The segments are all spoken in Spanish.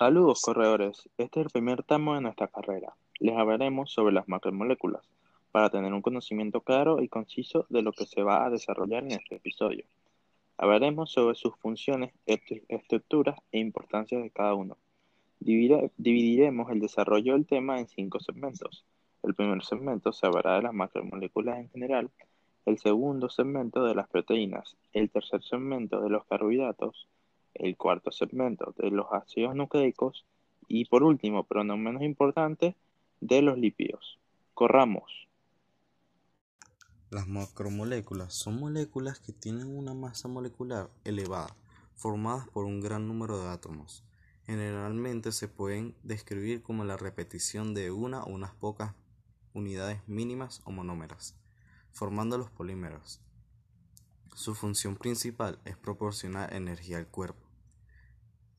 Saludos corredores, este es el primer tramo de nuestra carrera. Les hablaremos sobre las macromoléculas para tener un conocimiento claro y conciso de lo que se va a desarrollar en este episodio. Hablaremos sobre sus funciones, estructuras e importancia de cada uno. Dividiremos el desarrollo del tema en cinco segmentos. El primer segmento se hablará de las macromoléculas en general, el segundo segmento de las proteínas, el tercer segmento de los carbohidratos, el cuarto segmento de los ácidos nucleicos y por último, pero no menos importante, de los lípidos. Corramos. Las macromoléculas son moléculas que tienen una masa molecular elevada, formadas por un gran número de átomos. Generalmente se pueden describir como la repetición de una o unas pocas unidades mínimas o monómeras, formando los polímeros. Su función principal es proporcionar energía al cuerpo.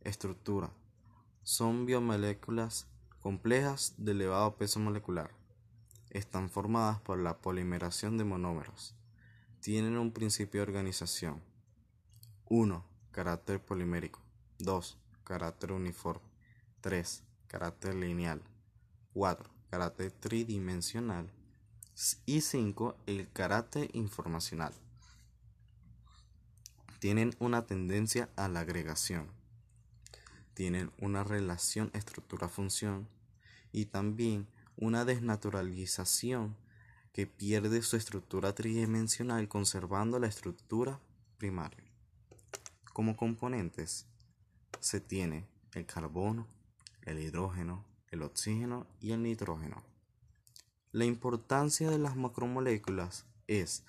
Estructura. Son biomoléculas complejas de elevado peso molecular. Están formadas por la polimeración de monómeros. Tienen un principio de organización. 1. Carácter polimérico. 2. Carácter uniforme. 3. Carácter lineal. 4. Carácter tridimensional. Y 5. El carácter informacional tienen una tendencia a la agregación, tienen una relación estructura-función y también una desnaturalización que pierde su estructura tridimensional conservando la estructura primaria. Como componentes se tiene el carbono, el hidrógeno, el oxígeno y el nitrógeno. La importancia de las macromoléculas es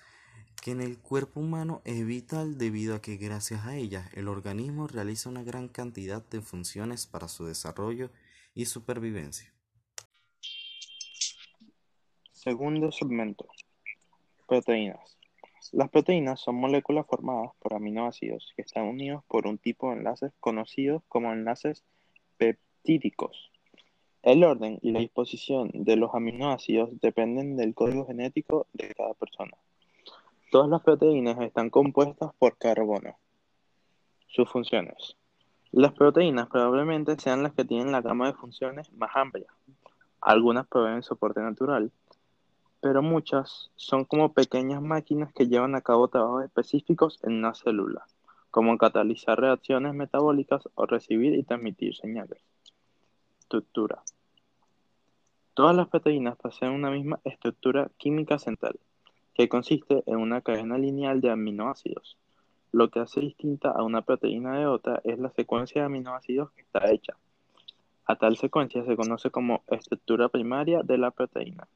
que en el cuerpo humano es vital debido a que gracias a ellas el organismo realiza una gran cantidad de funciones para su desarrollo y supervivencia. Segundo segmento. Proteínas. Las proteínas son moléculas formadas por aminoácidos que están unidos por un tipo de enlaces conocidos como enlaces peptídicos. El orden y la disposición de los aminoácidos dependen del código genético de cada persona. Todas las proteínas están compuestas por carbono. Sus funciones. Las proteínas probablemente sean las que tienen la gama de funciones más amplia. Algunas proveen soporte natural, pero muchas son como pequeñas máquinas que llevan a cabo trabajos específicos en una célula, como catalizar reacciones metabólicas o recibir y transmitir señales. Estructura. Todas las proteínas poseen una misma estructura química central que consiste en una cadena lineal de aminoácidos. Lo que hace distinta a una proteína de otra es la secuencia de aminoácidos que está hecha. A tal secuencia se conoce como estructura primaria de la proteína.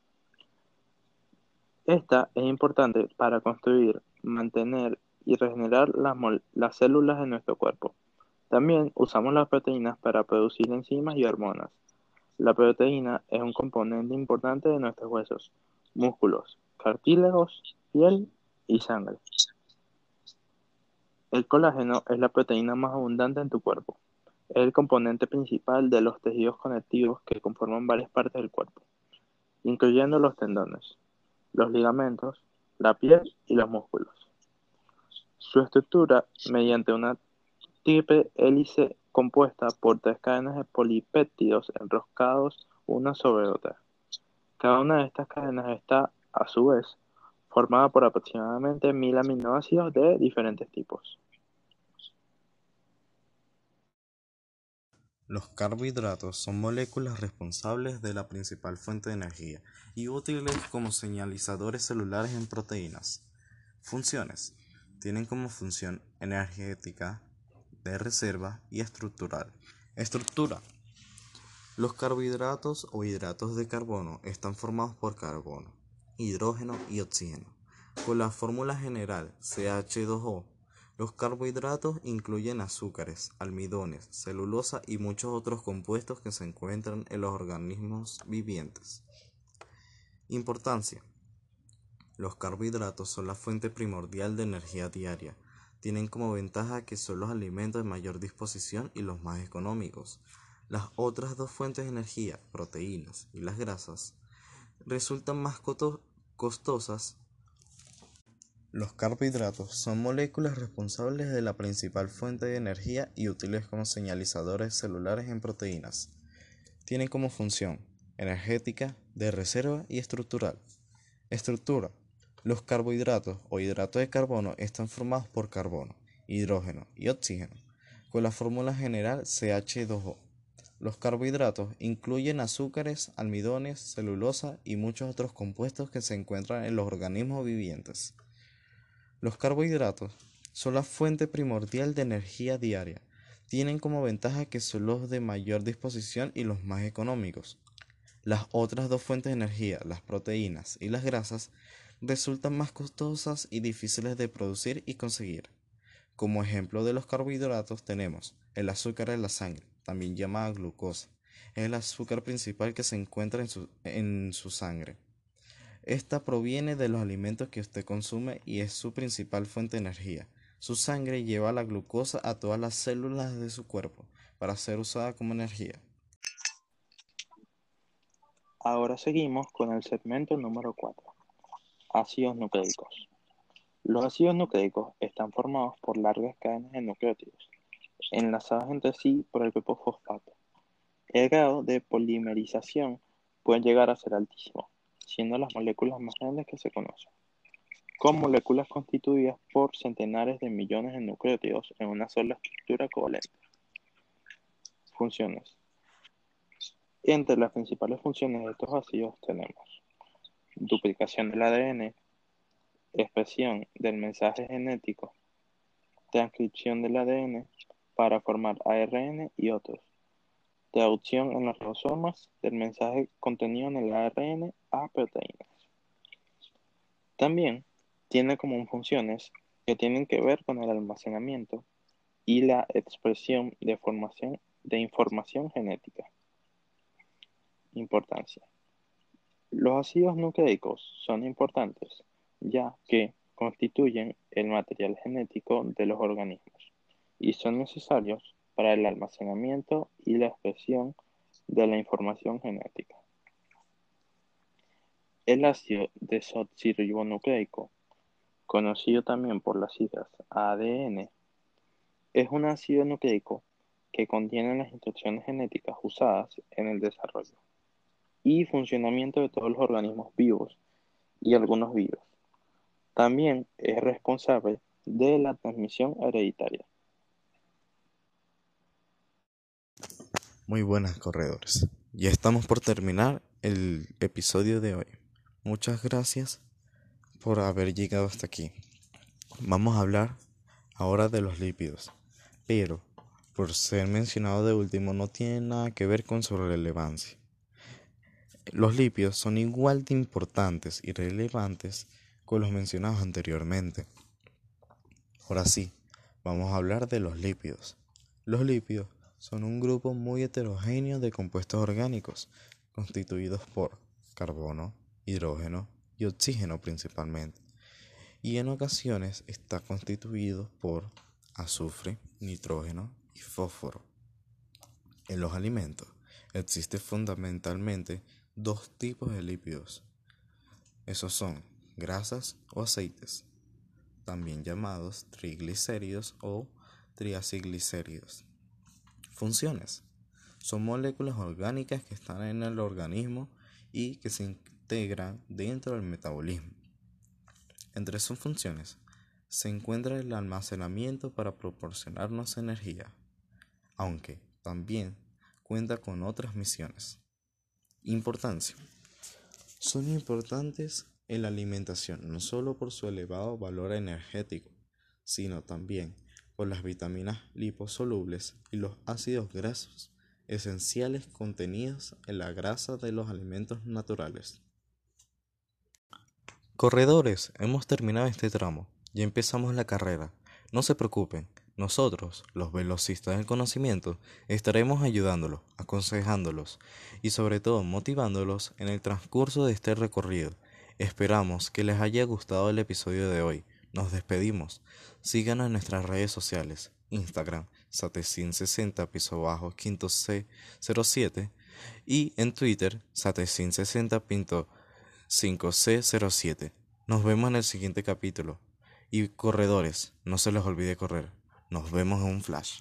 Esta es importante para construir, mantener y regenerar las, las células de nuestro cuerpo. También usamos las proteínas para producir enzimas y hormonas. La proteína es un componente importante de nuestros huesos, músculos, cartílagos, piel y sangre. El colágeno es la proteína más abundante en tu cuerpo. Es el componente principal de los tejidos conectivos que conforman varias partes del cuerpo, incluyendo los tendones, los ligamentos, la piel y los músculos. Su estructura, mediante una triple hélice compuesta por tres cadenas de polipéptidos enroscados una sobre otra. Cada una de estas cadenas está a su vez, formada por aproximadamente mil aminoácidos de diferentes tipos. Los carbohidratos son moléculas responsables de la principal fuente de energía y útiles como señalizadores celulares en proteínas. Funciones. Tienen como función energética, de reserva y estructural. Estructura. Los carbohidratos o hidratos de carbono están formados por carbono, hidrógeno y oxígeno. Con la fórmula general CH2O, los carbohidratos incluyen azúcares, almidones, celulosa y muchos otros compuestos que se encuentran en los organismos vivientes. Importancia. Los carbohidratos son la fuente primordial de energía diaria. Tienen como ventaja que son los alimentos de mayor disposición y los más económicos. Las otras dos fuentes de energía, proteínas y las grasas, resultan más costosas Los carbohidratos son moléculas responsables de la principal fuente de energía y útiles como señalizadores celulares en proteínas. Tienen como función energética, de reserva y estructural. Estructura. Los carbohidratos o hidratos de carbono están formados por carbono, hidrógeno y oxígeno, con la fórmula general CH2O. Los carbohidratos incluyen azúcares, almidones, celulosa y muchos otros compuestos que se encuentran en los organismos vivientes. Los carbohidratos son la fuente primordial de energía diaria. Tienen como ventaja que son los de mayor disposición y los más económicos. Las otras dos fuentes de energía, las proteínas y las grasas, resultan más costosas y difíciles de producir y conseguir. Como ejemplo de los carbohidratos tenemos el azúcar en la sangre, también llamada glucosa. Es el azúcar principal que se encuentra en su, en su sangre. Esta proviene de los alimentos que usted consume y es su principal fuente de energía. Su sangre lleva la glucosa a todas las células de su cuerpo para ser usada como energía. Ahora seguimos con el segmento número 4. Ácidos nucleicos. Los ácidos nucleicos están formados por largas cadenas de nucleótidos enlazadas entre sí por el grupo fosfato. El grado de polimerización puede llegar a ser altísimo, siendo las moléculas más grandes que se conocen, con moléculas constituidas por centenares de millones de nucleótidos en una sola estructura covalente. Funciones. Entre las principales funciones de estos ácidos tenemos duplicación del ADN, expresión del mensaje genético, transcripción del ADN, para formar ARN y otros. Traducción en los ribosomas del mensaje contenido en el ARN a proteínas. También tiene como funciones que tienen que ver con el almacenamiento y la expresión de, formación, de información genética. Importancia. Los ácidos nucleicos son importantes ya que constituyen el material genético de los organismos y son necesarios para el almacenamiento y la expresión de la información genética. El ácido desoxirribonucleico, conocido también por las siglas ADN, es un ácido nucleico que contiene las instrucciones genéticas usadas en el desarrollo y funcionamiento de todos los organismos vivos y algunos vivos. También es responsable de la transmisión hereditaria. Muy buenas corredores. Ya estamos por terminar el episodio de hoy. Muchas gracias por haber llegado hasta aquí. Vamos a hablar ahora de los lípidos, pero por ser mencionado de último no tiene nada que ver con su relevancia. Los lípidos son igual de importantes y relevantes con los mencionados anteriormente. Ahora sí, vamos a hablar de los lípidos. Los lípidos son un grupo muy heterogéneo de compuestos orgánicos, constituidos por carbono, hidrógeno y oxígeno principalmente, y en ocasiones está constituido por azufre, nitrógeno y fósforo. En los alimentos existen fundamentalmente dos tipos de lípidos. Esos son grasas o aceites, también llamados triglicéridos o triaciglicéridos. Funciones. Son moléculas orgánicas que están en el organismo y que se integran dentro del metabolismo. Entre sus funciones se encuentra el almacenamiento para proporcionarnos energía, aunque también cuenta con otras misiones. Importancia. Son importantes en la alimentación no solo por su elevado valor energético, sino también por las vitaminas liposolubles y los ácidos grasos esenciales contenidos en la grasa de los alimentos naturales. Corredores, hemos terminado este tramo, ya empezamos la carrera. No se preocupen, nosotros, los velocistas del conocimiento, estaremos ayudándolos, aconsejándolos y sobre todo motivándolos en el transcurso de este recorrido. Esperamos que les haya gustado el episodio de hoy. Nos despedimos. Síganos en nuestras redes sociales. Instagram, Satecin60 piso bajo quinto C07 y en Twitter, Satecin60 5C07. Nos vemos en el siguiente capítulo. Y corredores, no se les olvide correr. Nos vemos en un flash.